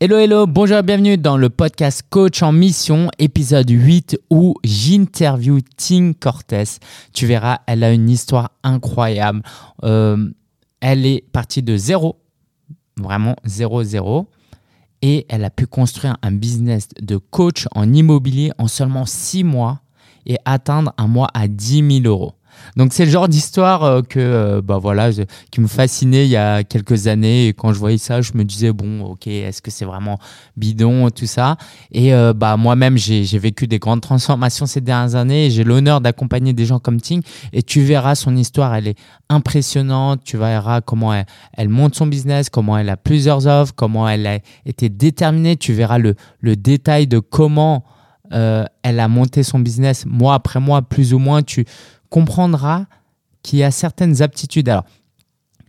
Hello, hello, bonjour et bienvenue dans le podcast Coach en Mission, épisode 8 où j'interview Ting Cortez. Tu verras, elle a une histoire incroyable. Euh, elle est partie de zéro, vraiment zéro, zéro. Et elle a pu construire un business de coach en immobilier en seulement six mois et atteindre un mois à 10 000 euros. Donc c'est le genre d'histoire euh, que euh, bah voilà qui me fascinait il y a quelques années. Et quand je voyais ça je me disais bon ok est-ce que c'est vraiment bidon tout ça? Et euh, bah moi-même j'ai vécu des grandes transformations ces dernières années j'ai l'honneur d'accompagner des gens comme Ting. Et tu verras son histoire elle est impressionnante. Tu verras comment elle, elle monte son business comment elle a plusieurs offres comment elle a été déterminée. Tu verras le, le détail de comment elle a monté son business mois après mois, plus ou moins. Tu, comprendra qu'il y a certaines aptitudes. Alors,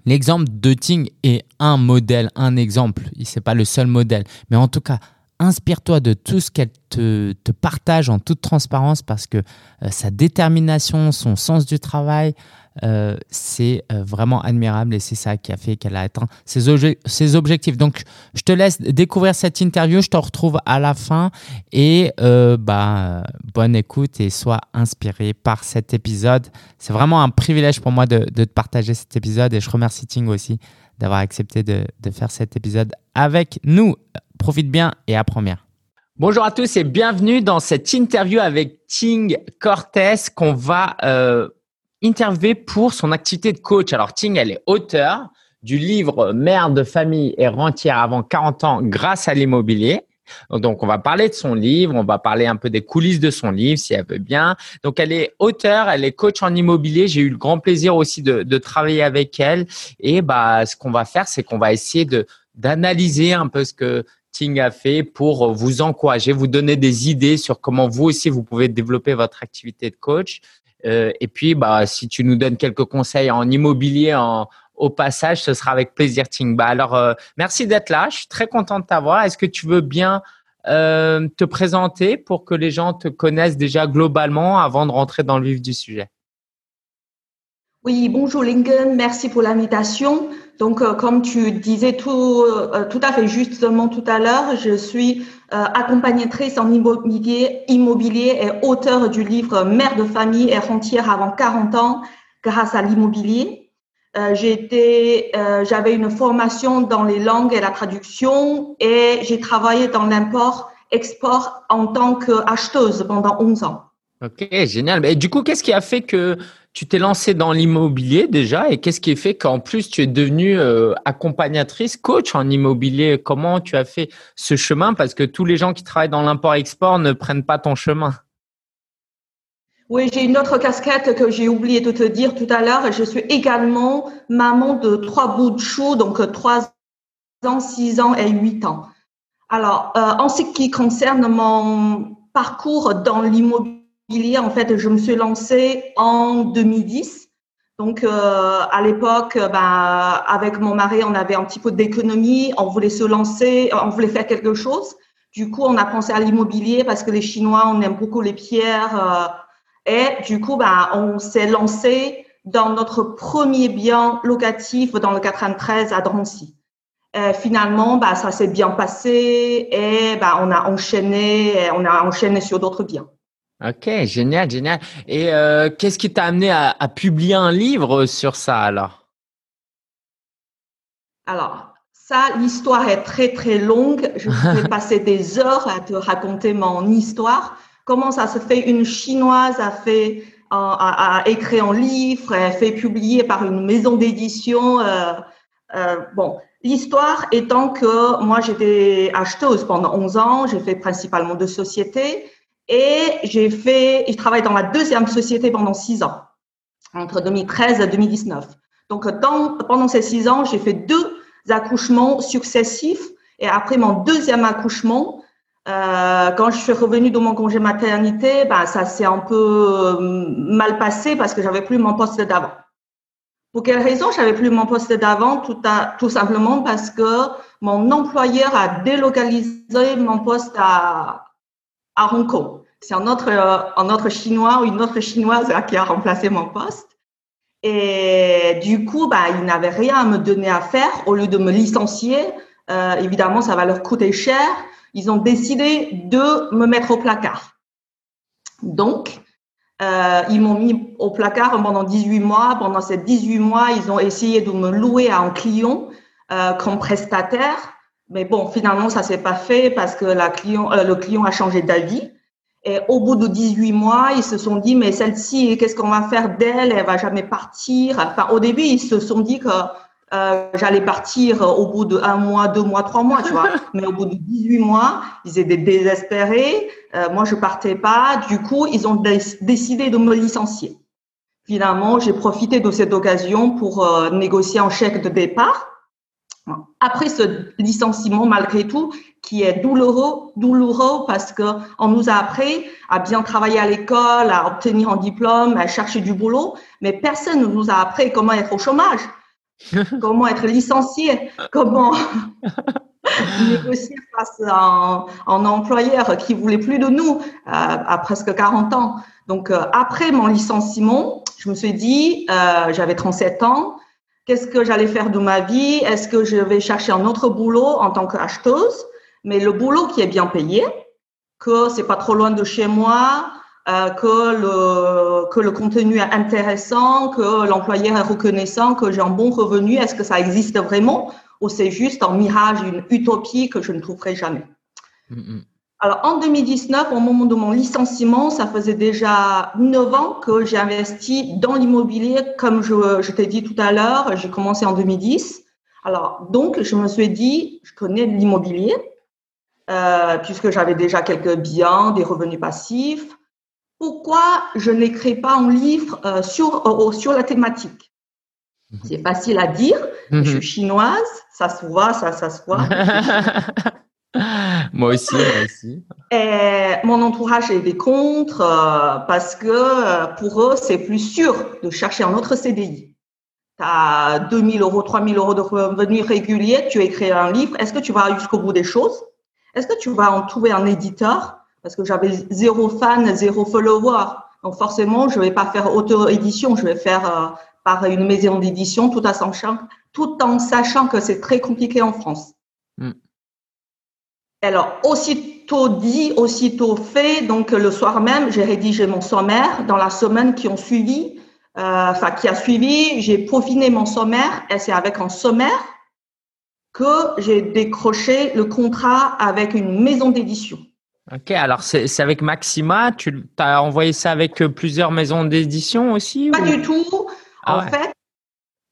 l'exemple de Ting est un modèle, un exemple. Ce n'est pas le seul modèle. Mais en tout cas, inspire-toi de tout ce qu'elle te, partage en toute transparence parce que euh, sa détermination, son sens du travail, euh, c'est euh, vraiment admirable et c'est ça qui a fait qu'elle a atteint ses, objectifs. Donc, je te laisse découvrir cette interview. Je te retrouve à la fin et euh, bah, bonne écoute et sois inspiré par cet épisode. C'est vraiment un privilège pour moi de, te partager cet épisode et je remercie Ting aussi d'avoir accepté de, faire cet épisode avec nous. Profite bien et à première. Bonjour à tous et bienvenue dans cette interview avec Ting Cortez qu'on va interviewé pour son activité de coach. Alors, Ting, elle est auteur du livre Mère de famille et rentière avant 40 ans grâce à l'immobilier. Donc, on va parler de son livre, on va parler un peu des coulisses de son livre, si elle veut bien. Donc, elle est auteur, elle est coach en immobilier. J'ai eu le grand plaisir aussi de, de travailler avec elle. Et bah, ce qu'on va faire, c'est qu'on va essayer d'analyser un peu ce que Ting a fait pour vous encourager, vous donner des idées sur comment vous aussi vous pouvez développer votre activité de coach. Euh, et puis, bah, si tu nous donnes quelques conseils en immobilier au passage, ce sera avec plaisir, Ting. Bah, alors, euh, merci d'être là. Je suis très content de t'avoir. Est-ce que tu veux bien euh, te présenter pour que les gens te connaissent déjà globalement avant de rentrer dans le vif du sujet? Oui, bonjour Lingen. Merci pour l'invitation. Donc, comme tu disais tout, tout à fait justement tout à l'heure, je suis accompagnatrice en immobilier, immobilier et auteur du livre Mère de famille et rentière avant 40 ans grâce à l'immobilier. J'étais, j'avais une formation dans les langues et la traduction et j'ai travaillé dans l'import-export en tant qu'acheteuse pendant 11 ans. Ok, génial. Et du coup, qu'est-ce qui a fait que tu t'es lancé dans l'immobilier déjà et qu'est-ce qui fait qu'en plus tu es devenue euh, accompagnatrice, coach en immobilier? Comment tu as fait ce chemin? Parce que tous les gens qui travaillent dans l'import-export ne prennent pas ton chemin. Oui, j'ai une autre casquette que j'ai oublié de te dire tout à l'heure. Je suis également maman de trois bouts de chou, donc trois ans, six ans et huit ans. Alors, euh, en ce qui concerne mon parcours dans l'immobilier, en fait, je me suis lancée en 2010. Donc, euh, à l'époque, bah, avec mon mari, on avait un petit peu d'économie, on voulait se lancer, on voulait faire quelque chose. Du coup, on a pensé à l'immobilier parce que les Chinois, on aime beaucoup les pierres. Euh, et du coup, bah, on s'est lancé dans notre premier bien locatif dans le 93 à Drancy. Et finalement, bah, ça s'est bien passé et bah, on a enchaîné, on a enchaîné sur d'autres biens. Ok, génial, génial. Et euh, qu'est-ce qui t'a amené à, publier un livre sur ça alors? Alors, ça, l'histoire est très très longue. Je vais passer des heures à te raconter mon histoire. Comment ça se fait? Une chinoise a fait a, écrit un livre, a fait publier par une maison d'édition. Euh, euh, bon, l'histoire étant que moi j'étais acheteuse pendant 11 ans, j'ai fait principalement de sociétés. Et j'ai fait, je travaille dans la deuxième société pendant six ans, entre 2013 et 2019. Donc, pendant ces six ans, j'ai fait deux accouchements successifs. Et après mon deuxième accouchement, euh, quand je suis revenue de mon congé maternité, ben, ça s'est un peu euh, mal passé parce que j'avais plus mon poste d'avant. Pour quelle raison j'avais plus mon poste d'avant? Tout simplement parce que mon employeur a délocalisé mon poste à, à Hong Kong. C'est un autre, euh, un autre chinois ou une autre chinoise qui a remplacé mon poste. Et du coup, bah, il n'avait rien à me donner à faire. Au lieu de me licencier, évidemment, ça va leur coûter cher. Ils ont décidé de me mettre au placard. Donc, euh, ils m'ont mis au placard pendant 18 mois. Pendant ces 18 mois, ils ont essayé de me louer à un client euh, comme prestataire. Mais bon, finalement, ça s'est pas fait parce que la client, euh, le client a changé d'avis. Et au bout de 18 mois, ils se sont dit, mais celle-ci, qu'est-ce qu'on va faire d'elle? Elle va jamais partir. Enfin, au début, ils se sont dit que euh, j'allais partir au bout de un mois, deux mois, trois mois, tu vois. Mais au bout de 18 mois, ils étaient désespérés. Euh, moi, je partais pas. Du coup, ils ont décidé de me licencier. Finalement, j'ai profité de cette occasion pour euh, négocier un chèque de départ. Après ce licenciement, malgré tout, qui est douloureux, douloureux parce que on nous a appris à bien travailler à l'école, à obtenir un diplôme, à chercher du boulot, mais personne ne nous a appris comment être au chômage. comment être licencié, comment négocier face à un, employeur qui voulait plus de nous euh, à presque 40 ans. Donc, euh, après mon licenciement, je me suis dit, euh, j'avais 37 ans, qu'est-ce que j'allais faire de ma vie? Est-ce que je vais chercher un autre boulot en tant qu'acheteuse? Mais le boulot qui est bien payé, que c'est pas trop loin de chez moi, euh, que, le, que le contenu est intéressant, que l'employeur est reconnaissant, que j'ai un bon revenu. Est-ce que ça existe vraiment? Ou c'est juste un mirage, une utopie que je ne trouverai jamais? Alors en 2019, au moment de mon licenciement, ça faisait déjà 9 ans que j'ai investi dans l'immobilier, comme je, je t'ai dit tout à l'heure. J'ai commencé en 2010. Alors donc, je me suis dit, je connais l'immobilier. Euh, puisque j'avais déjà quelques biens, des revenus passifs, pourquoi je n'écris pas un livre euh, sur, euh, sur la thématique? Mhm. C'est facile à dire. Je suis mhm. chinoise, ça se voit, ça, ça se voit. moi aussi, moi aussi. Et mon entourage est des contre euh, parce que pour eux, c'est plus sûr de chercher un autre CDI. Tu as 2000 euros, 3000 euros de revenus réguliers, tu écris un livre. Est-ce que tu vas jusqu'au bout des choses? Est-ce que tu vas en trouver un éditeur? Parce que j'avais zéro fan, zéro follower. Donc forcément, je vais pas faire auto-édition, je vais faire euh, par une maison d'édition tout, en sachant, tout en sachant que c'est très compliqué en France. Hmm. Alors, aussitôt dit, aussitôt fait, donc le soir même, j'ai rédigé mon sommaire. Dans la semaine qui ont suivi, euh, enfin qui a suivi, j'ai peaufiné mon sommaire et c'est avec un sommaire que j'ai décroché le contrat avec une maison d'édition. Ok, alors c'est avec Maxima, tu as envoyé ça avec euh, plusieurs maisons d'édition aussi Pas du tout. Ah en fait,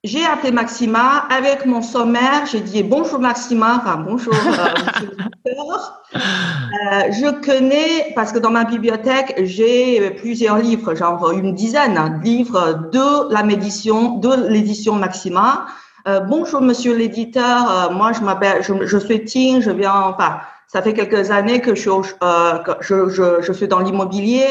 j'ai appelé Maxima avec mon sommaire. J'ai dit bonjour Maxima, enfin bonjour euh, euh, je connais, parce que dans ma bibliothèque, j'ai plusieurs livres, genre une dizaine de livres de la médition, de l'édition Maxima. bonjour monsieur l'éditeur, moi je m'appelle, je, je, suis Ting, je viens, enfin, ça fait quelques années que je, euh, je, je, je suis dans l'immobilier,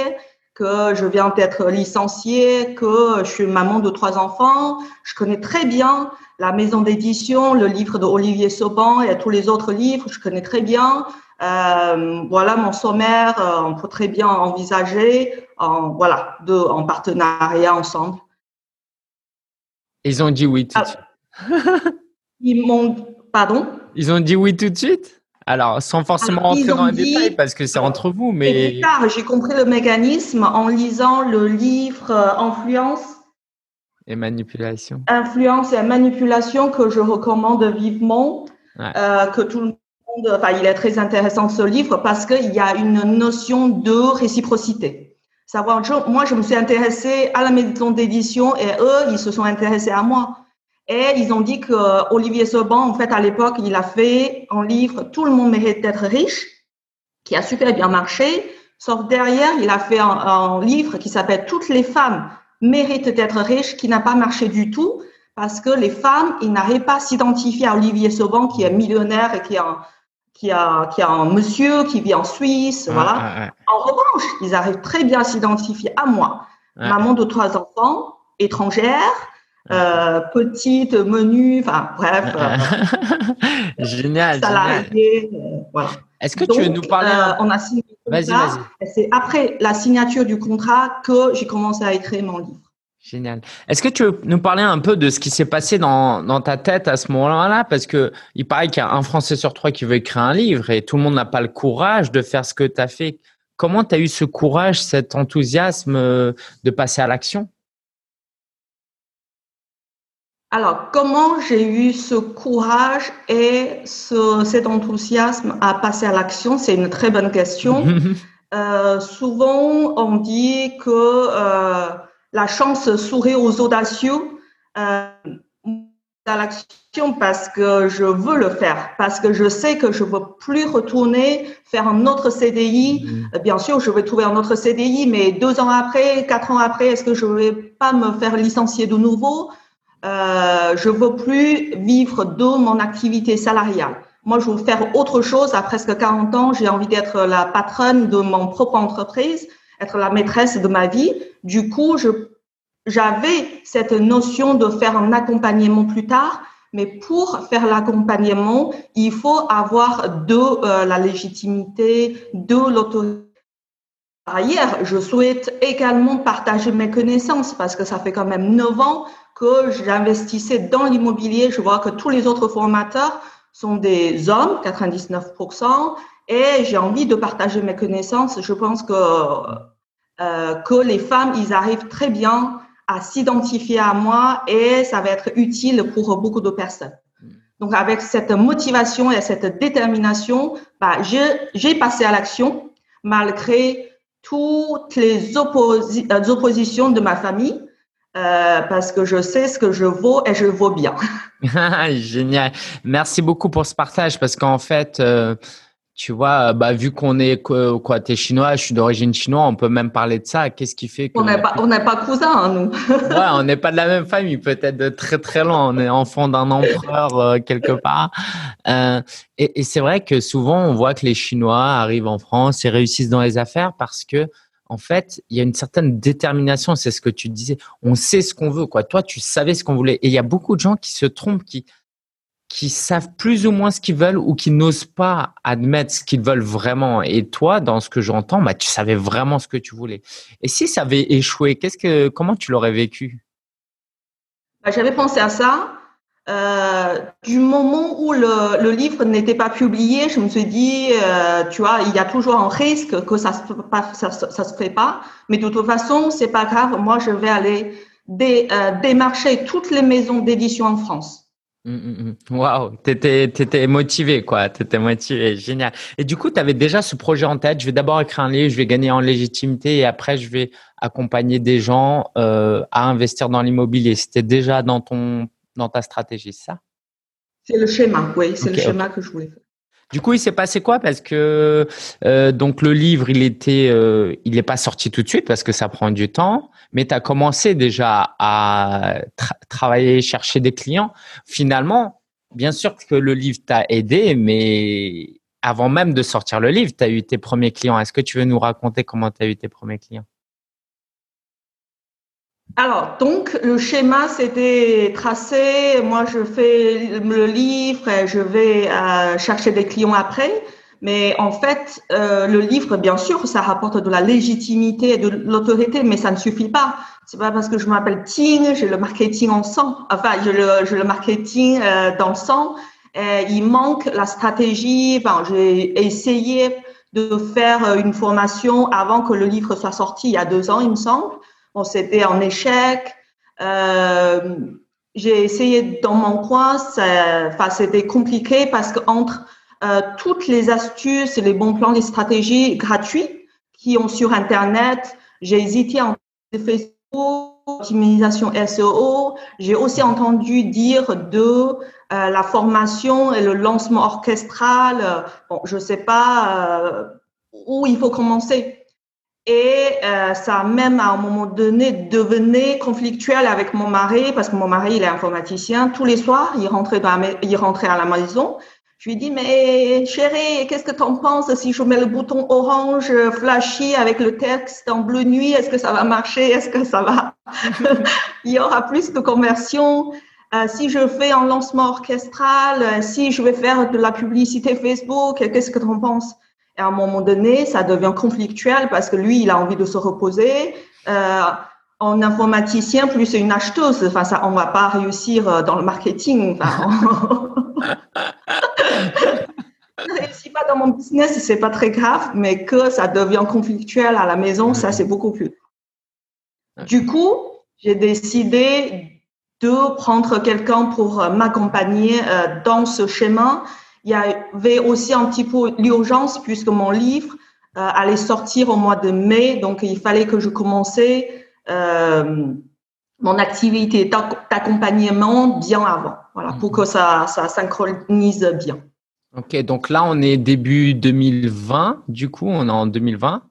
que je viens d'être licenciée, que je suis maman de trois enfants. Je connais très bien la maison d'édition, le livre de Olivier Sauban et tous les autres livres. Je connais très bien. Euh, voilà mon sommaire. Euh, on peut très bien envisager, en, voilà, de, en partenariat ensemble. Ils ont dit oui tout de ah. suite. Ils m'ont, pardon? Ils ont dit oui tout de suite? Alors, sans forcément rentrer dans les détails, parce que c'est entre vous, mais. j'ai compris le mécanisme en lisant le livre euh, Influence. Et manipulation. Influence et manipulation que je recommande vivement, euh, que tout le monde. Enfin, il est très intéressant ce livre parce qu'il y a une notion de réciprocité. Savoir, moi, je me suis intéressée à la maison d'édition et eux, ils se sont intéressés à moi. Et ils ont dit que Olivier Sauban, en fait, à l'époque, il a fait un livre Tout le monde mérite d'être riche, qui a super bien marché. Sauf derrière, il a fait un, livre qui s'appelle Toutes les femmes méritent d'être riches, qui n'a pas marché du tout parce que les femmes, ils n'arrivent pas à s'identifier à Olivier Sauban, qui est millionnaire et qui a, qui a, qui a un monsieur qui vit en Suisse, voilà. En revanche, ils arrivent très bien à s'identifier à moi, maman de trois enfants, étrangère, euh, petite, menu, enfin bref. Euh, génial. Salarié, euh, voilà. Est-ce que tu veux nous parler On a signé. Vas-y, vas-y. C'est après la signature du contrat que j'ai commencé à écrire mon livre. Génial. Est-ce que tu veux nous parler un peu de ce qui s'est passé dans, dans, ta tête à ce moment-là? Parce que il paraît qu'il y a un Français sur trois qui veut écrire un livre et tout le monde n'a pas le courage de faire ce que tu as fait. Comment tu as eu ce courage, cet enthousiasme de passer à l'action? Alors, comment j'ai eu ce courage et ce, cet enthousiasme à passer à l'action? C'est une très bonne question. euh, souvent, on dit que euh, la chance sourit aux audacieux. Euh, à l'action parce que je veux le faire, parce que je sais que je veux plus retourner faire un autre CDI. Mm-hmm. Bien sûr, je vais trouver un autre CDI, mais deux ans après, quatre ans après, est-ce que je vais pas me faire licencier de nouveau? Euh, je veux plus vivre de mon activité salariale. Moi, je veux faire autre chose. À presque 40 ans, j'ai envie d'être la patronne de mon propre entreprise, être la maîtresse de ma vie. Du coup, j'avais cette notion de faire un accompagnement plus tard. Mais pour faire l'accompagnement, il faut avoir de euh, la légitimité, de l'autorité. Par ailleurs, je souhaite également partager mes connaissances parce que ça fait quand même 9 ans que j'investissais dans l'immobilier, je vois que tous les autres formateurs sont des hommes, 99%, et j'ai envie de partager mes connaissances. Je pense que, euh, que les femmes, ils arrivent très bien à s'identifier à moi et ça va être utile pour beaucoup de personnes. Donc, avec cette motivation et cette détermination, bah, j'ai passé à l'action malgré toutes les oppositions de ma famille. Euh, parce que je sais ce que je vaux et je vaux bien. Génial. Merci beaucoup pour ce partage parce qu'en fait, euh, tu vois, bah, vu qu'on est quoi, t'es chinois, je suis d'origine chinoise, on peut même parler de ça. Qu'est-ce qui fait que on n'est pas, on n'est pas cousins, hein, nous. ouais, on n'est pas de la même famille, peut-être de très très loin. On est enfant d'un empereur euh, quelque part. Euh, et, et c'est vrai que souvent, on voit que les Chinois arrivent en France et réussissent dans les affaires parce que en fait, il y a une certaine détermination. C'est ce que tu disais. On sait ce qu'on veut, quoi. Toi, tu savais ce qu'on voulait. Et il y a beaucoup de gens qui se trompent, qui, savent plus ou moins ce qu'ils veulent ou qui n'osent pas admettre ce qu'ils veulent vraiment. Et toi, dans ce que j'entends, bah, tu savais vraiment ce que tu voulais. Et si ça avait échoué, qu'est-ce que, comment tu l'aurais vécu? Bah, j'avais pensé à ça. Euh, du moment où le, livre n'était pas publié, je me suis dit, euh, tu vois, il y a toujours un risque que ça se ça, ça, se fait pas. Mais de toute façon, c'est pas grave. Moi, je vais aller euh, démarcher toutes les maisons d'édition en France. Mmh, mmh, mmh. Waouh, t'étais, t'étais motivé, quoi. T'étais motivé, génial. Et du coup, tu avais déjà ce projet en tête. Je vais d'abord écrire un livre, je vais gagner en légitimité et après, je vais accompagner des gens à investir dans l'immobilier. C'était déjà dans ton dans ta stratégie, ça? C'est le schéma, oui, c'est le schéma que je voulais faire. Du coup, il s'est passé quoi? Parce que euh, donc le livre, il était, euh, il n'est pas sorti tout de suite parce que ça prend du temps. Mais tu as commencé déjà à travailler, chercher des clients. Finalement, bien sûr que le livre t'a aidé, mais avant même de sortir le livre, tu as eu tes premiers clients. Est-ce que tu veux nous raconter comment tu as eu tes premiers clients? Alors, donc, le schéma, c'était tracé. Moi, je fais le livre et je vais euh, chercher des clients après. Mais en fait, euh, le livre, bien sûr, ça rapporte de la légitimité et de l'autorité, mais ça ne suffit pas. C'est pas parce que je m'appelle Ting, j'ai le marketing en sang. Enfin, j'ai le, le marketing euh, dans le sang. Et il manque la stratégie. Enfin, j'ai essayé de faire une formation avant que le livre soit sorti il y a deux ans, il me semble. Bon, c'était en échec. Euh, j'ai essayé dans mon coin, enfin, c'était compliqué parce que entre euh, toutes les astuces, les bons plans, les stratégies gratuits qui ont sur Internet, j'ai hésité en Facebook, optimisation SEO. J'ai aussi entendu dire de euh, la formation et le lancement orchestral. Bon, je sais pas euh, où il faut commencer. Et euh, ça même à un moment donné devenait conflictuel avec mon mari parce que mon mari il est informaticien. Tous les soirs il rentrait dans la, il rentrait à la maison. Je lui dis mais chérie qu'est-ce que tu en penses si je mets le bouton orange flashy avec le texte en bleu nuit? Est-ce que ça va marcher? Est-ce que ça va il y aura plus de conversion euh, si je fais un lancement orchestral si je vais faire de la publicité Facebook qu'est-ce que tu en penses? Et à un moment donné, ça devient conflictuel parce que lui, il a envie de se reposer. Euh, en informaticien plus une acheteuse. Enfin, ça, on va pas réussir euh, dans le marketing. Enfin, ne réussis pas dans mon business, c'est pas très grave, mais que ça devient conflictuel à la maison, ça, c'est beaucoup plus. Du coup, j'ai décidé de prendre quelqu'un pour euh, m'accompagner euh, dans ce chemin. Il y avait aussi un petit peu l'urgence puisque mon livre allait sortir au mois de mai, donc il fallait que je commençais euh, mon activité d'accompagnement bien avant, voilà, pour que ça, ça synchronise bien. Ok, donc là, on est début 2020, du coup, on est en 2020.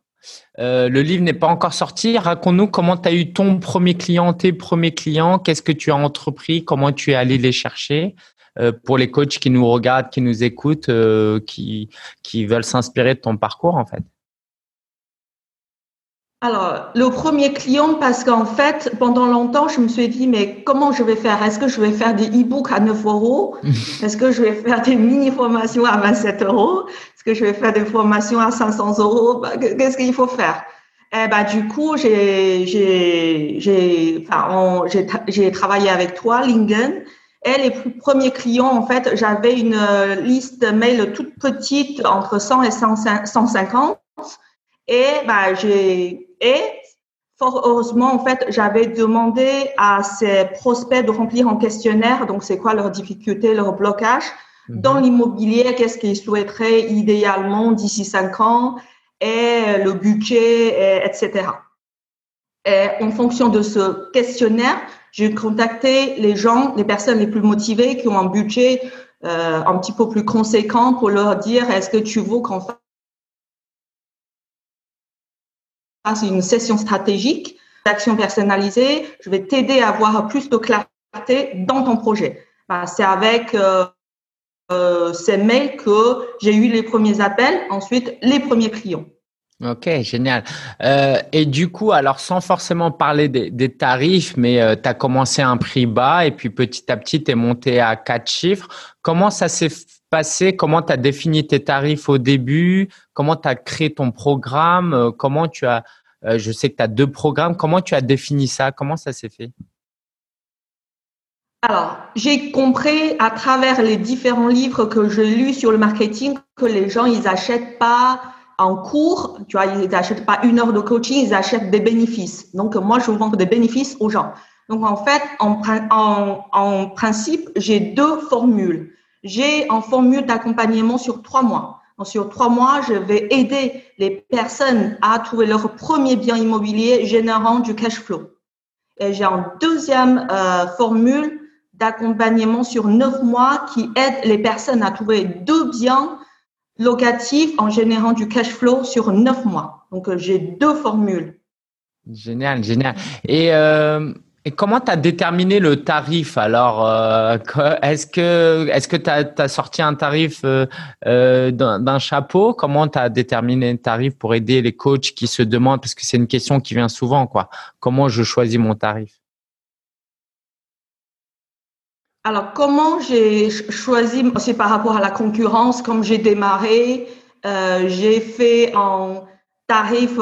Euh, le livre n'est pas encore sorti. Raconte-nous comment tu as eu ton premier client, tes premiers clients, qu'est-ce que tu as entrepris, comment tu es allé les chercher. Euh, pour les coachs qui nous regardent, qui nous écoutent, euh, qui, qui veulent s'inspirer de ton parcours, en fait. Alors, le premier client, parce qu'en fait, pendant longtemps, je me suis dit, mais comment je vais faire? Est-ce que je vais faire des e-books à 9 euros? Est-ce que je vais faire des mini-formations à 27 euros? Est-ce que je vais faire des formations à 500 euros? Bah, Qu'est-ce qu'il faut faire? Eh ben, du coup, j'ai, j'ai, j'ai, enfin, j'ai, travaillé avec toi, Lingen. Et les premiers clients, en fait, j'avais une euh, liste mail toute petite, entre 100 et 150. Et bah, j'ai et fort heureusement, en fait, j'avais demandé à ces prospects de remplir un questionnaire. Donc, c'est quoi leurs difficultés, leurs blocages mhm. dans l'immobilier Qu'est-ce qu'ils souhaiteraient idéalement d'ici cinq ans? Et le budget, etc. Et en fonction de ce questionnaire, j'ai contacté les gens, les personnes les plus motivées qui ont un budget euh, un petit peu plus conséquent pour leur dire est-ce que tu veux qu'on fasse une session stratégique d'action personnalisée? Je vais t'aider à avoir plus de clarté dans ton projet. Bah, c'est avec euh, euh, ces mails que j'ai eu les premiers appels, ensuite les premiers clients. Ok, génial. Euh, et du coup, alors sans forcément parler des, tarifs, mais tu as commencé à un prix bas et puis petit à petit, tu es monté à quatre chiffres. Comment ça s'est passé? Comment tu as défini tes tarifs au début? Comment tu as créé ton programme? Euh, Comment tu as, euh, je sais que tu as deux programmes, comment tu as défini ça? Comment ça s'est fait? Alors, j'ai compris à travers les différents livres que j'ai lus sur le marketing que les gens, ils achètent pas en cours, tu vois, ils n'achètent pas une heure de coaching, ils achètent des bénéfices. Donc, moi, je vends des bénéfices aux gens. Donc, en fait, en, en, en principe, j'ai deux formules j'ai un formule d'accompagnement sur trois mois. Donc, sur trois mois, je vais aider les personnes à trouver leur premier bien immobilier générant du cash flow. Et j'ai une deuxième euh, formule d'accompagnement sur neuf mois qui aide les personnes à trouver deux biens locatifs en générant du cash flow sur neuf mois. Donc, euh, j'ai deux formules. Génial, génial. Et euh, et comment tu as déterminé le tarif? Alors euh, Est-ce que que tu as, sorti un tarif d'un chapeau? Comment tu as déterminé le tarif pour aider les coachs qui se demandent? Parce que c'est une question qui vient souvent quoi. Comment je choisis mon tarif? Alors comment j'ai choisi C'est par rapport à la concurrence. Comme j'ai démarré, j'ai fait un tarif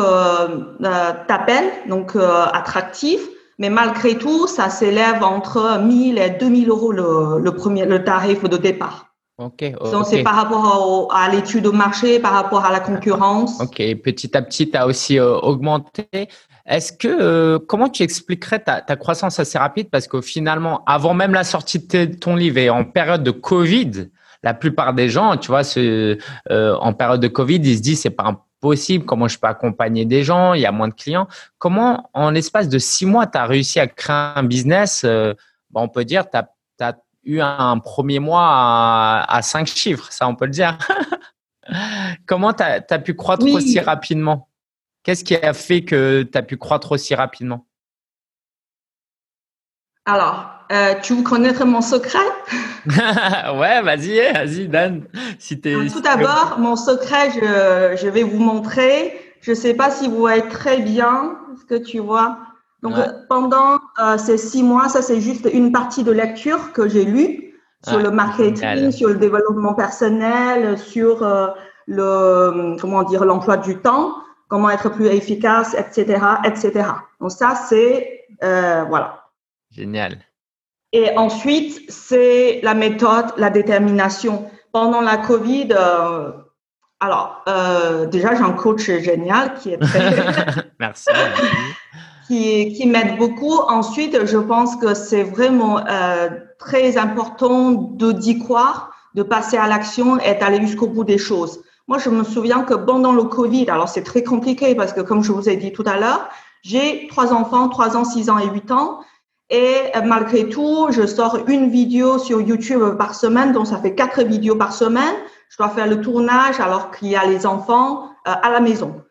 d'appel donc attractif mais malgré tout, ça s'élève entre 1000 et 2000 euros le, premier, le tarif de départ. Ok. Donc, c'est par rapport à l'étude de marché, par rapport à la concurrence. Ok. Petit à petit, tu as aussi euh, augmenté. Est-ce que, euh, comment tu expliquerais ta, ta, croissance assez rapide? Parce que finalement, avant même la sortie de ton livre et en période de Covid, la plupart des gens, tu vois, ce, euh, en période de Covid, ils se disent c'est pas un possible, comment je peux accompagner des gens, il y a moins de clients. Comment, en l'espace de six mois, tu as réussi à créer un business euh, On peut dire, tu as, eu un premier mois à, cinq chiffres, ça on peut le dire. comment tu as, pu croître aussi rapidement? Qu'est-ce qui a fait que tu as pu croître aussi rapidement? Alors, euh, tu veux connaître mon secret? Ouais, vas-y, vas-y, Dan. Si Tout d'abord, mon secret, je, je, vais vous montrer. Je ne sais pas si vous voyez très bien ce que tu vois. Donc, pendant euh, ces six mois, ça, c'est juste une partie de lecture que j'ai lue sur le marketing, sur le développement personnel, sur euh, le, comment dire, l'emploi du temps, comment être plus efficace, etc., etc. Donc ça, c'est euh, voilà. Génial. Et ensuite, c'est la méthode, la détermination. Pendant la Covid, euh, alors euh, déjà j'ai un coach génial qui est très merci. qui, qui m'aide beaucoup. Ensuite, je pense que c'est vraiment euh, très important de d'y croire, de passer à l'action et d'aller jusqu'au bout des choses. Moi, je me souviens que pendant le Covid, alors c'est très compliqué parce que comme je vous ai dit tout à l'heure, j'ai trois enfants, trois ans, six ans et huit ans. Et euh, malgré tout, je sors une vidéo sur YouTube par semaine, donc ça fait quatre vidéos par semaine. Je dois faire le tournage alors qu'il y a les enfants euh, à la maison.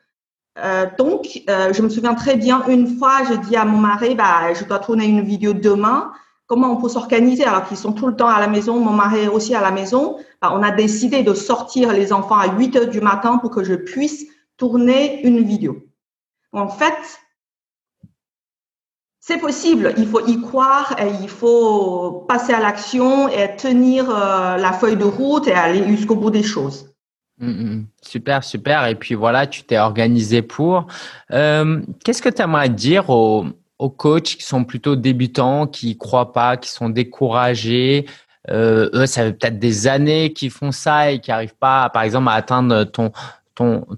Euh, donc, je me souviens très bien, une fois, j'ai dit à mon mari, bah, je dois tourner une vidéo demain. Comment on peut s'organiser alors qu'ils sont tout le temps à la maison, mon mari est aussi à la maison bah, On a décidé de sortir les enfants à 8 heures du matin pour que je puisse tourner une vidéo. En fait, c'est possible, il faut y croire et il faut passer à l'action et tenir euh, la feuille de route et aller jusqu'au bout des choses. Mm, mm. super, super. Et puis voilà, tu t'es organisé pour. Euh, Qu'est-ce que tu aimerais dire aux, aux, coachs qui sont plutôt débutants, qui croient pas, qui sont découragés euh, Eux, ça fait peut-être des années qu'ils font ça et qui n'arrivent pas, par exemple, à atteindre ton,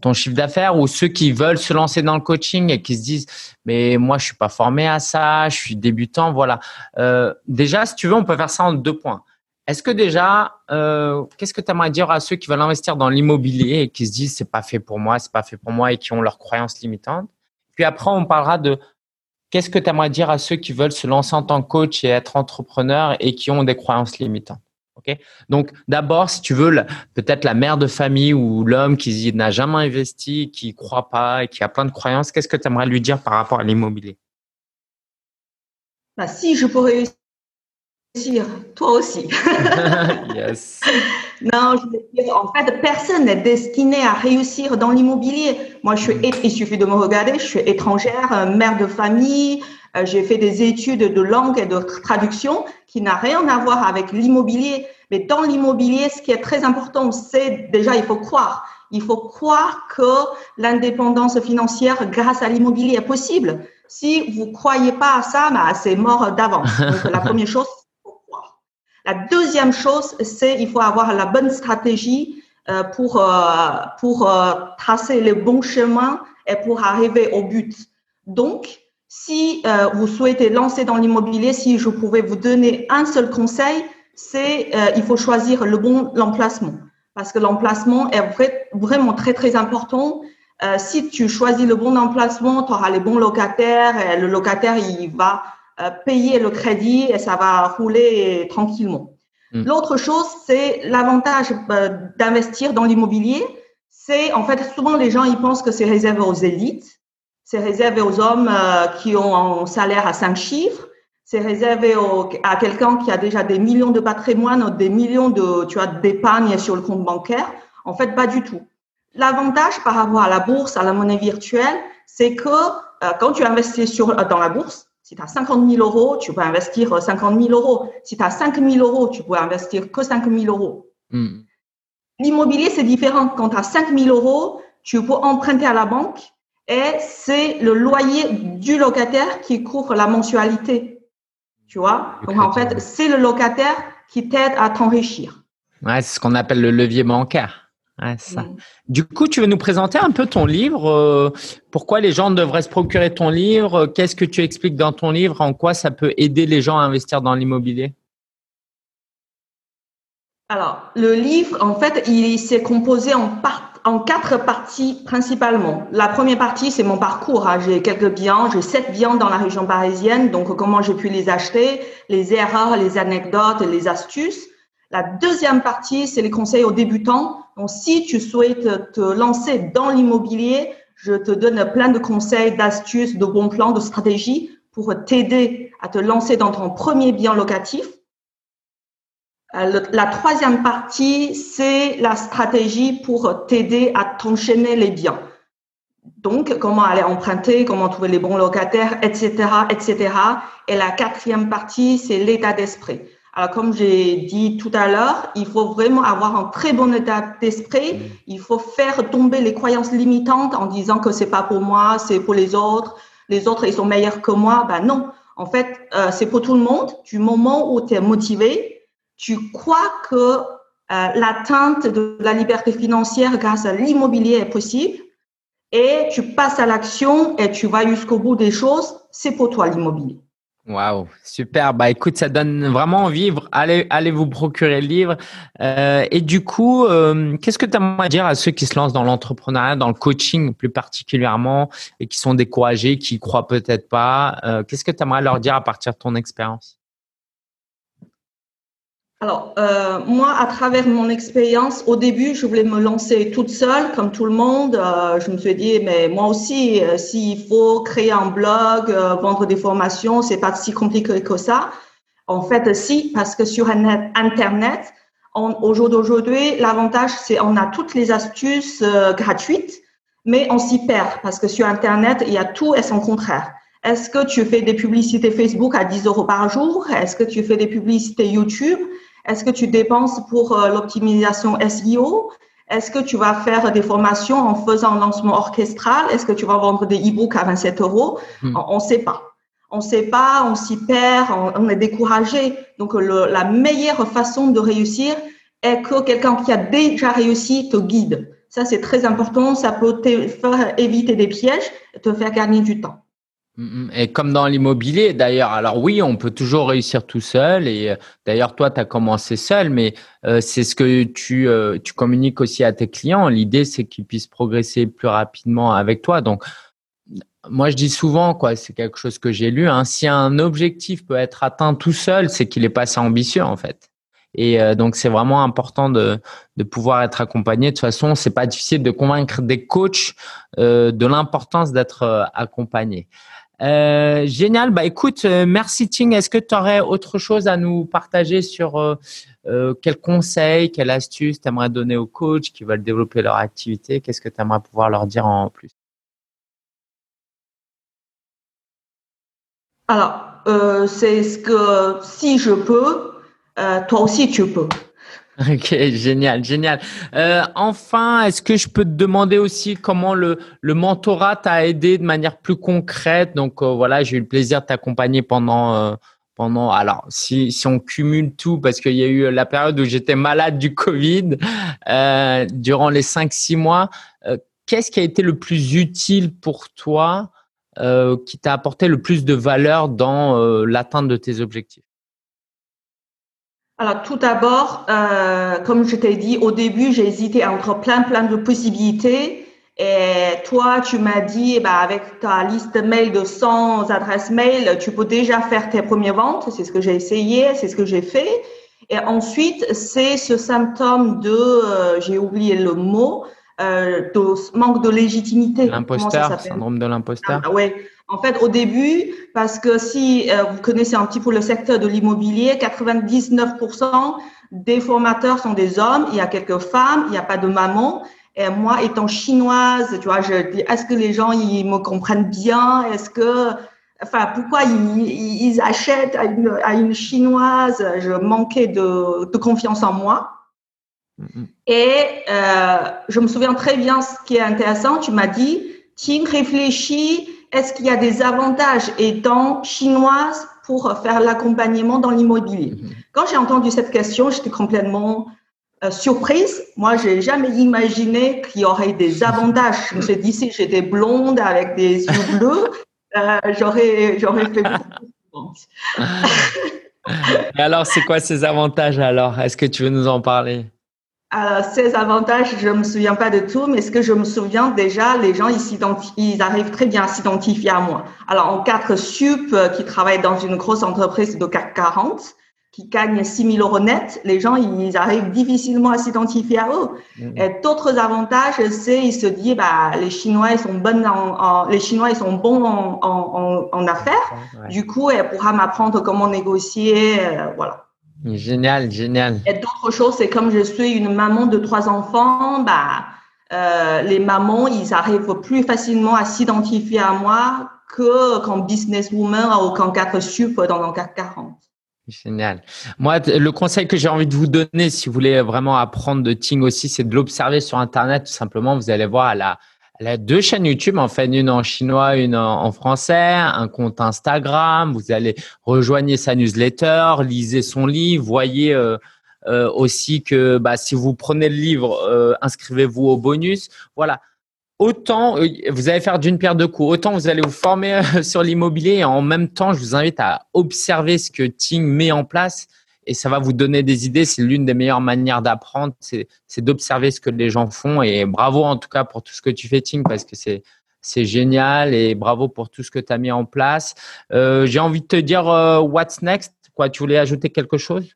ton, chiffre d'affaires ou ceux qui veulent se lancer dans le coaching et qui se disent mais moi je suis pas formé à ça, je suis débutant, voilà. Euh, déjà, si tu veux, on peut faire ça en deux points. Est-ce que déjà, euh, qu'est-ce que tu aimerais dire à ceux qui veulent investir dans l'immobilier et qui se disent c'est pas fait pour moi, c'est pas fait pour moi et qui ont leurs croyances limitantes? Puis après, on parlera de qu'est-ce que tu aimerais dire à ceux qui veulent se lancer en tant que coach et être entrepreneur et qui ont des croyances limitantes? Ok? Donc d'abord, si tu veux, peut-être la mère de famille ou l'homme qui n'a jamais investi, qui croit pas et qui a plein de croyances, qu'est-ce que tu aimerais lui dire par rapport à l'immobilier? Bah, Si je pourrais toi aussi. yes. Non, je veux dire, en fait, personne n'est destiné à réussir dans l'immobilier. Moi, je suis, il suffit de me regarder, je suis étrangère, euh, mère de famille, euh, j'ai fait des études de langue et de traduction qui n'a rien à voir avec l'immobilier. Mais dans l'immobilier, ce qui est très important, c'est déjà, il faut croire. Il faut croire que l'indépendance financière grâce à l'immobilier est possible. Si vous croyez pas à ça, bah, c'est mort d'avance. Donc, la première chose, la deuxième chose, c'est il faut avoir la bonne stratégie euh, pour euh, pour euh, tracer le bon chemin et pour arriver au but. Donc, si vous souhaitez lancer dans l'immobilier, si je pouvais vous donner un seul conseil, c'est il faut choisir le bon emplacement parce que l'emplacement est vraiment très très important. si tu choisis le bon emplacement, tu auras les bons locataires et le locataire il va euh, payer le crédit et ça va rouler tranquillement. Hmm. L'autre chose, c'est l'avantage euh, d'investir dans l'immobilier. C'est en fait souvent les gens ils pensent que c'est réservé aux élites, c'est réservé aux hommes euh, qui ont un salaire à cinq chiffres, c'est réservé à quelqu'un qui a déjà des millions de patrimoine, des millions de tu vois d'épargne sur le compte bancaire. En fait, pas du tout. L'avantage par rapport à la bourse, à la monnaie virtuelle, c'est que quand tu investis sur, dans la bourse, si tu as 50 000 euros, tu peux investir 50 000 euros. Si tu as 5 000 euros, tu peux investir que 5 000 euros. Hmm. L'immobilier, c'est différent. Quand tu as 5 000 euros, tu peux emprunter à la banque et c'est le loyer du locataire qui couvre la mensualité. Tu vois? Donc, en fait, c'est le locataire qui t'aide à t'enrichir. Ouais, c'est ce qu'on appelle le levier bancaire ça. Du coup, tu veux nous présenter un peu ton livre euh, Pourquoi les gens devraient se procurer ton livre Qu'est-ce que tu expliques dans ton livre En quoi ça peut aider les gens à investir dans l'immobilier? Alors, le livre, en fait, il s'est composé en, en quatre parties principalement. La première partie, c'est mon parcours. Hein. J'ai quelques biens, j'ai sept biens dans la région parisienne, donc comment j'ai pu les acheter, les erreurs, les anecdotes, les astuces. La deuxième partie, c'est les conseils aux débutants. Donc, si tu souhaites te lancer dans l'immobilier, je te donne plein de conseils, d'astuces, de bons plans, de stratégies pour t'aider à te lancer dans ton premier bien locatif. Euh, la troisième partie, c'est la stratégie pour t'aider à t'enchaîner les biens. Donc, comment aller emprunter, comment trouver les bons locataires, etc., etc. Et la quatrième partie, c'est l'état d'esprit. Alors, comme j'ai dit tout à l'heure, il faut vraiment avoir un très bon état d'esprit. Mm. Il faut faire tomber les croyances limitantes en disant que c'est pas pour moi, c'est pour les autres. les autres, ils sont meilleurs que moi. Ben non. En fait, euh, c'est pour tout le monde. Du moment où tu es motivé, tu crois que euh, l'atteinte de la liberté financière grâce à l'immobilier est possible et tu passes à l'action et tu vas jusqu'au bout des choses, c'est pour toi l'immobilier. Waouh, super. Bah écoute, ça donne vraiment envie. Allez, allez vous procurer le livre. Euh, et du coup, euh, qu'est-ce que tu aimerais dire à ceux qui se lancent dans l'entrepreneuriat, dans le coaching plus particulièrement, et qui sont découragés, qui croient peut-être pas? Euh, Qu'est-ce que tu aimerais leur dire à partir de ton expérience? Alors, euh, moi, à travers mon expérience, au début, je voulais me lancer toute seule, comme tout le monde. Euh, je me suis dit, mais moi aussi, euh, s'il faut créer un blog, euh, vendre des formations, c'est pas si compliqué que ça. En fait, si, parce que sur Internet, au jour d'aujourd'hui, l'avantage, c'est on a toutes les astuces euh, gratuites, mais on s'y perd parce que sur Internet, il y a tout et son contraire. Est-ce que tu fais des publicités Facebook à 10 euros par jour? Est-ce que tu fais des publicités YouTube? Est-ce que tu dépenses pour euh, l'optimisation SEO Est-ce que tu vas faire des formations en faisant un lancement orchestral? Est-ce que tu vas vendre des e-books à 27 euros? Hmm. On ne sait pas. On ne sait pas, on s'y perd, on, est découragé. Donc, la meilleure façon de réussir est que quelqu'un qui a déjà réussi te guide. Ça, c'est très important. Ça peut te faire éviter des pièges et te faire gagner du temps. Mm, mm. Et comme dans l'immobilier, d'ailleurs, alors oui, on peut toujours réussir tout seul. Et euh, d'ailleurs, toi, tu as commencé seul, mais euh, c'est ce que tu, euh, tu communiques aussi à tes clients. L'idée, c'est qu'ils puissent progresser plus rapidement avec toi. Donc, moi, je dis souvent, quoi, c'est quelque chose que j'ai lu. Hein, si un objectif peut être atteint tout seul, c'est qu'il est pas assez ambitieux, en fait. Et donc, c'est vraiment important de, de pouvoir être accompagné. De toute façon, c'est pas difficile de convaincre des coachs de l'importance d'être accompagné. Euh, génial. Bah écoute, euh, merci Ting. Est-ce que tu aurais autre chose à nous partager sur euh, euh quel conseil, quelle astuce tu aimerais donner aux coachs qui veulent développer leur activité? Qu'est-ce que tu aimerais pouvoir leur dire en plus? Alors, c'est ce que si je peux, toi aussi tu peux. Ok, génial, génial. Euh, enfin, est-ce que je peux te demander aussi comment le, mentorat t'a aidé de manière plus concrète? Donc euh, voilà, j'ai eu le plaisir de t'accompagner pendant euh, pendant. Alors, si, si on cumule tout, parce qu'il y a eu la période où j'étais malade du Covid euh, durant les cinq six mois, qu'est-ce qui a été le plus utile pour toi, qui t'a apporté le plus de valeur dans l'atteinte de tes objectifs? Alors tout d'abord, euh, comme je t'ai dit au début, j'ai hésité entre plein plein de possibilités. Et toi, tu m'as dit, ben, avec ta liste mail de 100 adresses mail, tu peux déjà faire tes premières ventes. C'est ce que j'ai essayé, c'est ce que j'ai fait. Et ensuite, c'est ce symptôme de, euh, j'ai oublié le mot, euh, de manque de légitimité. L'imposteur, syndrome de l'imposteur. Ah, ouais. En fait, au début, parce que si euh, vous connaissez un petit peu le secteur de l'immobilier, 99% des formateurs sont des hommes. Il y a quelques femmes, il n'y a pas de maman. Et moi, étant chinoise, tu vois, je dis, est-ce que les gens ils me comprennent bien? Est-ce que, enfin, pourquoi ils, ils achètent à une, à une, chinoise? Je manquais de, de confiance en moi. Mm-hmm. Et euh, je me souviens très bien ce qui est intéressant. Tu m'as dit, Tim, réfléchis est-ce qu'il y a des avantages étant chinoise pour faire l'accompagnement dans l'immobilier mhm. Quand j'ai entendu cette question, j'étais complètement euh, surprise. Moi, j'ai jamais imaginé qu'il y aurait des avantages. Je me suis dit, si j'étais blonde avec des yeux bleus, euh, j'aurais, j'aurais fait beaucoup Et alors, c'est quoi ces avantages alors? Est-ce que tu veux nous en parler? Alors, ces avantages, je me souviens pas de tout, mais ce que je me souviens déjà, les gens, ils, ils arrivent très bien à s'identifier à moi. Alors, en quatre sup euh, qui travaillent dans une grosse entreprise de CAC 40, qui gagnent 6 000 euros net, les gens, ils arrivent difficilement à s'identifier à eux. Mmh. Et d'autres avantages, c'est, ils se disent, bah, les Chinois, ils sont bonnes en, les Chinois, ils sont bons en, en, en affaires. Du coup, elle pourra m'apprendre comment négocier, euh, voilà. Génial, génial. Et d'autres choses, c'est comme je suis une maman de trois enfants, bah, euh, les mamans, ils arrivent plus facilement à s'identifier à moi que qu'en businesswoman ou qu'en 4 sup dans CAC 40. Génial. Moi, le conseil que j'ai envie de vous donner, si vous voulez vraiment apprendre de Ting aussi, c'est de l'observer sur Internet. Tout simplement, vous allez voir, elle a, Elle deux chaînes YouTube, en fait, une en chinois, une en, français, un compte Instagram. Vous allez rejoindre sa newsletter, lisez son livre, voyez euh, euh, aussi que bah, si vous prenez le livre, euh, inscrivez-vous au bonus. Voilà. Autant vous allez faire d'une pierre deux coups, autant vous allez vous former sur l'immobilier en même temps, je vous invite à observer ce que Ting met en place et ça va vous donner des idées. C'est l'une des meilleures manières d'apprendre, c'est d'observer ce que les gens font. Et bravo en tout cas pour tout ce que tu fais, Ting, parce que c'est c'est génial et bravo pour tout ce que tu as mis en place. Euh, j'ai envie de te dire euh, what's next? Quoi, tu voulais ajouter quelque chose?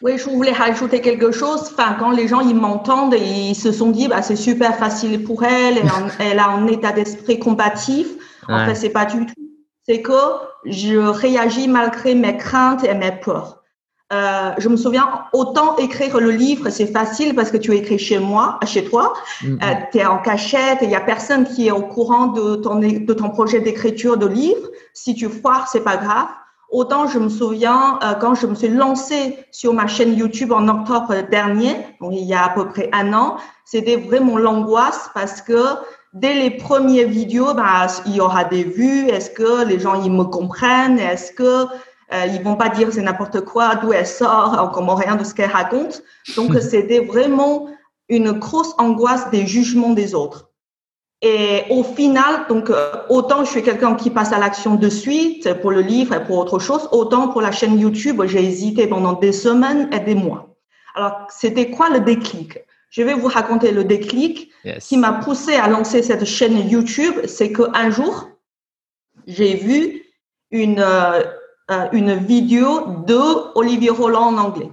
Oui, je voulais rajouter quelque chose. Enfin, quand les gens ils m'entendent et ils se sont dit bah c'est super facile pour elle, elle, a un état d'esprit combatif. En fait, c'est pas du tout. C'est que je réagis malgré mes craintes et mes peurs. Euh, je me souviens, autant écrire le livre, c'est facile parce que tu écris chez moi, chez toi, mm-hmm. euh, tu es en cachette, il y a personne qui est au courant de ton, de ton projet d'écriture de livre. Si tu foires, c'est pas grave. Autant je me souviens euh, quand je me suis lancée sur ma chaîne YouTube en octobre dernier, donc il y a à peu près un an, c'était vraiment l'angoisse parce que dès les premières vidéos, bah, il y aura des vues. Est-ce que les gens ils me comprennent? Est-ce que euh, ils vont pas dire c'est n'importe quoi, d'où elle sort, on comprend rien de ce qu'elle raconte. Donc c'était vraiment une grosse angoisse des jugements des autres. Et au final, donc euh, autant je suis quelqu'un qui passe à l'action de suite pour le livre et pour autre chose, autant pour la chaîne YouTube, j'ai hésité pendant des semaines et des mois. Alors c'était quoi le déclic? Je vais vous raconter le déclic qui m'a poussé à lancer cette chaîne YouTube. C'est qu'un jour, j'ai vu une, euh, une vidéo de Olivier Roland en anglais.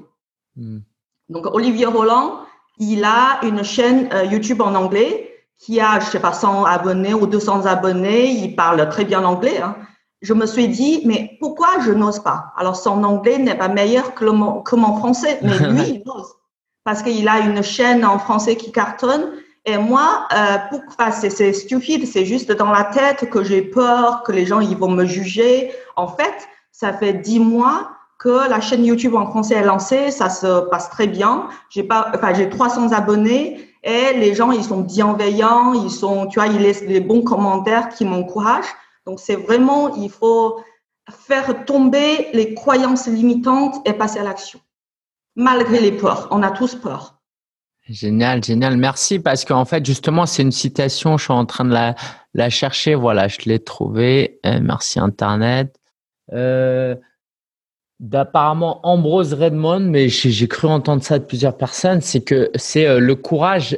Hmm. Donc, Olivier Roland, il a une chaîne euh, YouTube en anglais qui a, je sais pas, 100 abonnés ou 200 abonnés. Il parle très bien l'anglais. Hein. Je me suis dit, mais pourquoi je n'ose pas? Alors, son anglais n'est pas meilleur que, que mon français, mais lui, il ose parce qu'il a une chaîne en français qui cartonne. Et moi, euh, pour, c'est stupide, c'est juste dans la tête que j'ai peur, que les gens ils vont me juger. En fait, ça fait dix mois que la chaîne YouTube en français est lancée, ça se passe très bien. J'ai pas, enfin, j'ai 300 abonnés et les gens ils sont bienveillants, ils sont, tu vois, ils laissent des bons commentaires qui m'encouragent. Donc c'est vraiment, il faut faire tomber les croyances limitantes et passer à l'action malgré les peurs. On a tous peur. Génial, génial. Merci parce qu'en fait, justement, c'est une citation. Je suis en train de la, la chercher. Voilà, je l'ai trouvée. Euh, merci Internet. Euh, d'apparemment Ambrose Redmond, mais j'ai cru entendre ça de plusieurs personnes. C'est que c'est euh, le courage.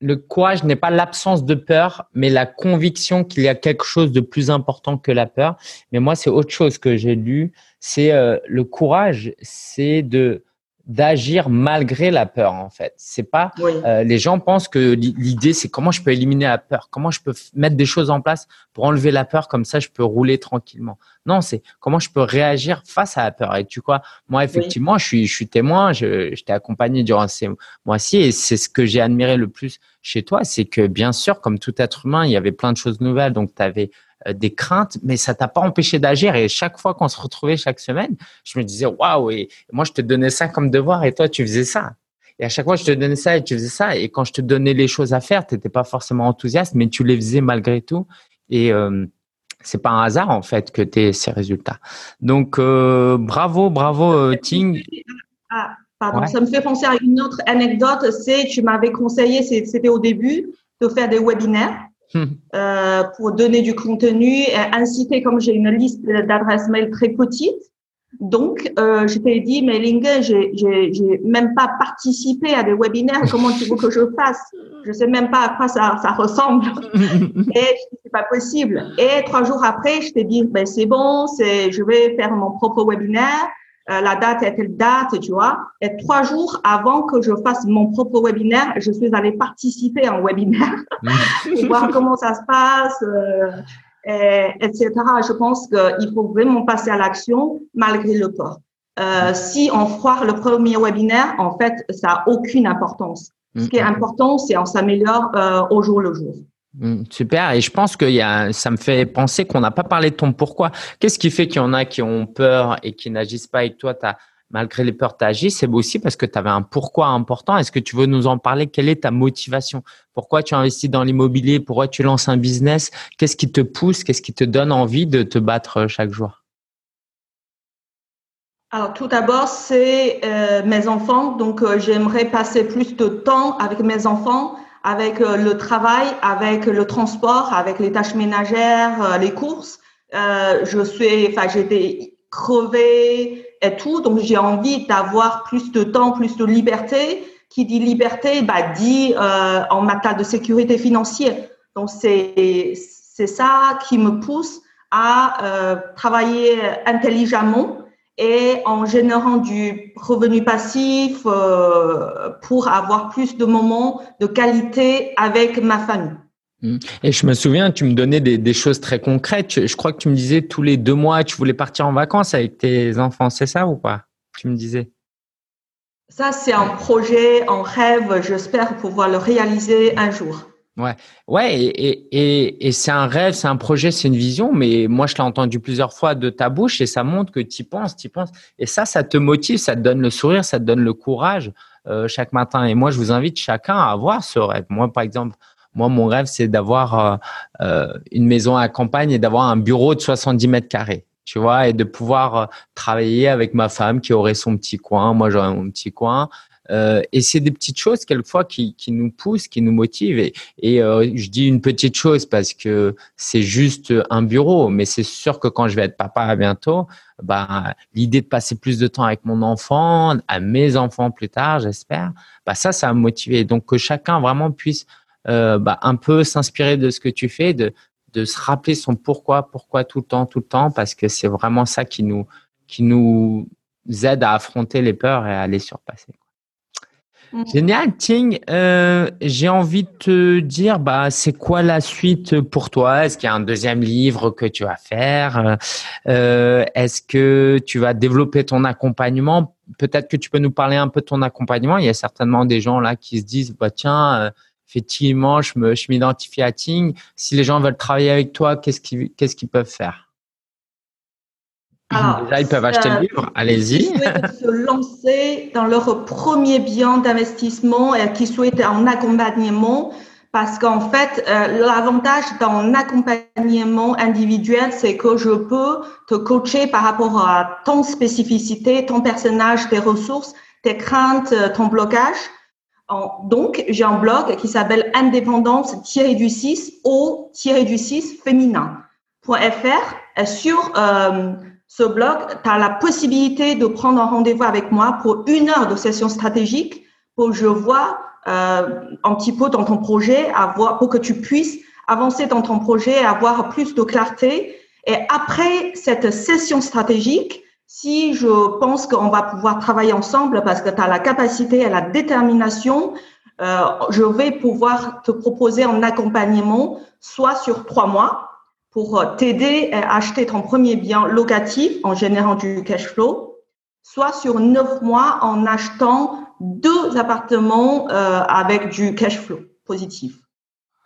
Le courage n'est pas l'absence de peur, mais la conviction qu'il y a quelque chose de plus important que la peur. Mais moi, c'est autre chose que j'ai lu c'est euh, le courage, c'est de d'agir malgré la peur en fait. C'est pas euh, les gens pensent que l'idée c'est comment je peux éliminer la peur, comment je peux mettre des choses en place pour enlever la peur comme ça je peux rouler tranquillement. Non, c'est comment je peux réagir face à la peur. Et tu vois, moi effectivement, je suis je suis témoin, je, je t'ai accompagné durant ces mois-ci et c'est ce que j'ai admiré le plus chez toi, c'est que bien sûr comme tout être humain, il y avait plein de choses nouvelles donc tu avais des craintes, mais ça t'a pas empêché d'agir. Et chaque fois qu'on se retrouvait chaque semaine, je me disais waouh, et moi je te donnais ça comme devoir et toi tu faisais ça. Et à chaque fois je te donnais ça et tu faisais ça. Et quand je te donnais les choses à faire, tu n'étais pas forcément enthousiaste, mais tu les faisais malgré tout. Et euh, c'est pas un hasard en fait que tu aies ces résultats. Donc euh, bravo, bravo euh, Ting. Ah, pardon, ça me fait penser à une autre anecdote. C'est tu m'avais conseillé, c'était au début, de faire des webinaires. Euh, pour donner du contenu, inciter, comme j'ai une liste d'adresses mail très petite. Donc, euh, je t'ai dit, mais Linga, j'ai, j'ai, même pas participé à des webinaires. Comment tu veux que je fasse? Je sais même pas à quoi ça, ça ressemble. Et c'est pas possible. Et trois jours après, je t'ai dit, ben c'est bon, c'est, je vais faire mon propre webinaire. Euh, la date est telle date, tu vois? Et trois jours avant que je fasse mon propre webinaire, je suis allée participer en webinaire pour voir comment ça se passe, euh, etc. Je pense qu'il faut vraiment passer à l'action malgré le peur. Euh, si on foire le premier webinaire, en fait, ça n'a aucune importance. Ce qui est important, c'est on s'améliore euh, au jour le jour. Mm, super. Et je pense que y a, ça me fait penser qu'on n'a pas parlé de ton pourquoi. Qu'est-ce qui fait qu'il y en a qui ont peur et qui n'agissent pas avec toi Tu malgré les peurs, tu agis, c'est aussi parce que tu avais un pourquoi important. Est-ce que tu veux nous en parler? Quelle est ta motivation? Pourquoi tu investis dans l'immobilier? Pourquoi tu lances un business? Qu'est-ce qui te pousse? Qu'est-ce qui te donne envie de te battre euh, chaque jour? Alors tout d'abord, c'est euh, mes enfants. Donc euh, j'aimerais passer plus de temps avec mes enfants, avec le travail, avec le transport, avec les tâches ménagères, les courses. je suis, enfin j'étais crevée, et tout. Donc, j'ai envie d'avoir plus de temps, plus de liberté. Qui dit liberté, bah, dit euh, en matière de sécurité financière. Donc, c'est c'est ça qui me pousse à euh, travailler intelligemment et en générant du revenu passif euh, pour avoir plus de moments de qualité avec ma famille. Mmh. Et je me souviens, tu me donnais des, choses très concrètes. Je, crois que tu me disais tous les deux mois, tu voulais partir en vacances avec tes enfants, c'est ça ou pas Tu me disais? Ça, c'est un projet, un rêve. J'espère pouvoir le réaliser un jour. Ouais, ouais, et, et, et c'est un rêve, c'est un projet, c'est une vision, mais moi je l'ai entendu plusieurs fois de ta bouche et ça montre que tu y penses, tu y penses. Et ça, ça te motive, ça te donne le sourire, ça te donne le courage euh, chaque matin. Et moi, je vous invite chacun à avoir ce rêve. Moi, par exemple, moi, mon rêve, c'est d'avoir euh, euh, une maison à campagne et d'avoir un bureau de 70 mètres carrés, tu vois, et de pouvoir euh, travailler avec ma femme qui aurait son petit coin, moi j'aurais mon petit coin. Euh, et c'est des petites choses quelquefois qui, qui nous poussent, qui nous motivent. Et, et euh, je dis une petite chose parce que c'est juste un bureau, mais c'est sûr que quand je vais être papa bientôt, bah, l'idée de passer plus de temps avec mon enfant, à mes enfants plus tard, j'espère, bah, ça, ça va me motiver. Donc que chacun vraiment puisse euh, bah, un peu s'inspirer de ce que tu fais, de, de se rappeler son pourquoi, pourquoi tout le temps, tout le temps, parce que c'est vraiment ça qui nous, qui nous aide à affronter les peurs et à les surpasser. Mm. Génial, Ting. Euh, j'ai envie de te dire, bah, c'est quoi la suite pour toi? Est-ce qu'il y a un deuxième livre que tu vas faire? Euh, Est-ce que tu vas développer ton accompagnement? Peut-être que tu peux nous parler un peu de ton accompagnement. Il y a certainement des gens là qui se disent, bah tiens, euh, effectivement, je me, je m'identifie à Ting. Si les gens veulent travailler avec toi, qu'est-ce qu'ils peuvent faire? Déjà, ils peuvent acheter le livre. Allez-y. Se lancer dans leur premier bien d'investissement et qui souhaitent un accompagnement, parce qu'en fait, euh, l'avantage d'un accompagnement individuel, c'est que je peux te coacher par rapport à ton spécificité, ton personnage, tes ressources, tes craintes, ton blocage donc, j'ai un blog qui s'appelle indépendance-du-6 au-du-6 féminin.fr. Sur euh, ce blog, tu as la possibilité de prendre un rendez-vous avec moi pour une heure de session stratégique pour que je vois euh, un petit peu dans ton projet, avoir, pour que tu puisses avancer dans ton projet, avoir plus de clarté. Et après cette session stratégique, si je pense qu'on va pouvoir travailler ensemble parce que tu as la capacité et la détermination, euh, je vais pouvoir te proposer un accompagnement, soit sur trois mois, pour t'aider à acheter ton premier bien locatif en générant du cash flow, soit sur neuf mois en achetant deux appartements euh, avec du cash flow positif.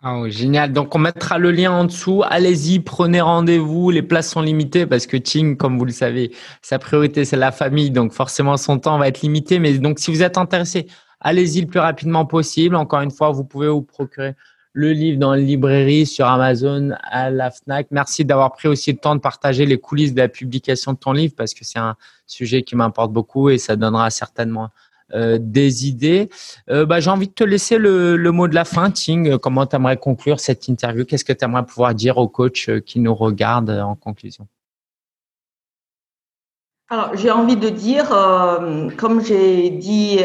Oh, génial. Donc, on mettra le lien en dessous. Allez-y, prenez rendez-vous. Les places sont limitées parce que Ting, comme vous le savez, sa priorité, c'est la famille. Donc, forcément, son temps va être limité. Mais donc, si vous êtes intéressé, allez-y le plus rapidement possible. Encore une fois, vous pouvez vous procurer le livre dans la librairie, sur Amazon, à la FNAC. Merci d'avoir pris aussi le temps de partager les coulisses de la publication de ton livre parce que c'est un sujet qui m'importe beaucoup et ça donnera certainement euh, des idées. Euh, bah, j'ai envie de te laisser le, mot de la fin, Ting. Comment tu aimerais conclure cette interview? Qu'est-ce que tu aimerais pouvoir dire aux coachs euh, qui nous regardent en conclusion? Alors, j'ai envie de dire, comme j'ai dit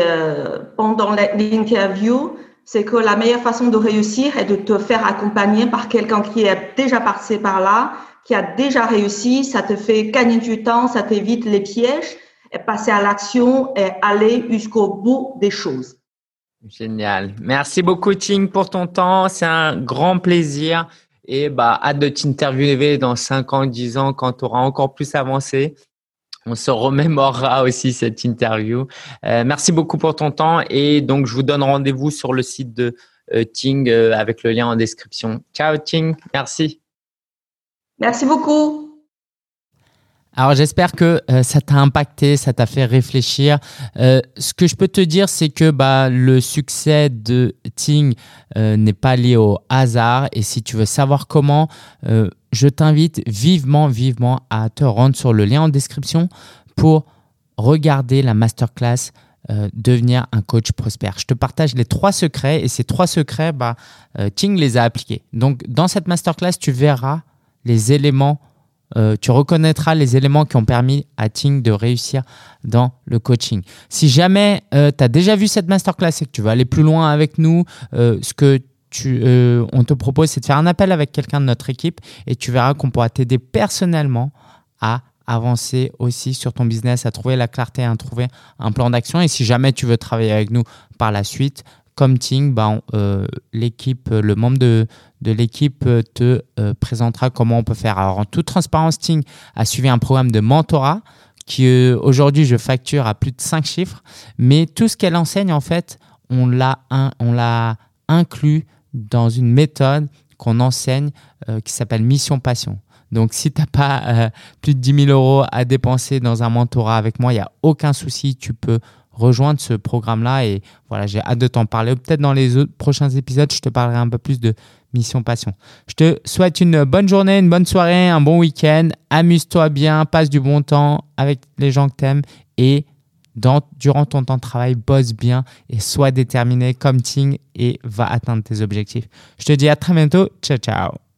pendant l'interview, c'est que la meilleure façon de réussir est de te faire accompagner par quelqu'un qui est déjà passé par là, qui a déjà réussi. Ça te fait gagner du temps, ça t'évite les pièges passer à l'action et aller jusqu'au bout des choses. Génial. Merci beaucoup, Ting, pour ton temps. C'est un grand plaisir. Et bah, hâte de t'interviewer dans 5 ans, 10 ans, quand tu auras encore plus avancé. On se remémorera aussi cette interview. Euh, merci beaucoup pour ton temps. Et donc, je vous donne rendez-vous sur le site de euh, Ting euh, avec le lien en description. Ciao, Ting. Merci. Merci beaucoup. Alors j'espère que euh, ça t'a impacté, ça t'a fait réfléchir. Euh, ce que je peux te dire, c'est que bah, le succès de Ting euh, n'est pas lié au hasard. Et si tu veux savoir comment, je t'invite vivement, vivement à te rendre sur le lien en description pour regarder la masterclass devenir un coach prospère. Je te partage les trois secrets et ces trois secrets, bah, Ting les a appliqués. Donc dans cette masterclass, tu verras les éléments euh, tu reconnaîtras les éléments qui ont permis à Ting de réussir dans le coaching. Si jamais euh, tu as déjà vu cette masterclass et que tu veux aller plus loin avec nous, euh, ce que tu, on te propose, c'est de faire un appel avec quelqu'un de notre équipe et tu verras qu'on pourra t'aider personnellement à avancer aussi sur ton business, à trouver la clarté, à trouver un plan d'action. Et si jamais tu veux travailler avec nous par la suite, comme Ting, ben, l'équipe, le membre de, de l'équipe te euh, présentera comment on peut faire. Alors, en toute transparence, Ting a suivi un programme de mentorat qui euh, aujourd'hui je facture à plus de 5 chiffres, mais tout ce qu'elle enseigne, en fait, on l'a, on l'a inclus dans une méthode qu'on enseigne euh, qui s'appelle Mission Passion. Donc, si tu n'as pas plus de 10 000 euros à dépenser dans un mentorat avec moi, il n'y a aucun souci, tu peux rejoindre ce programme-là. Et voilà, j'ai hâte de t'en parler. Peut-être dans les prochains épisodes, je te parlerai un peu plus de Mission Passion. Je te souhaite une bonne journée, une bonne soirée, un bon week-end. Amuse-toi bien, passe du bon temps avec les gens que tu aimes et durant ton temps de travail, bosse bien et sois déterminé comme Ting et va atteindre tes objectifs. Je te dis à très bientôt. Ciao, ciao.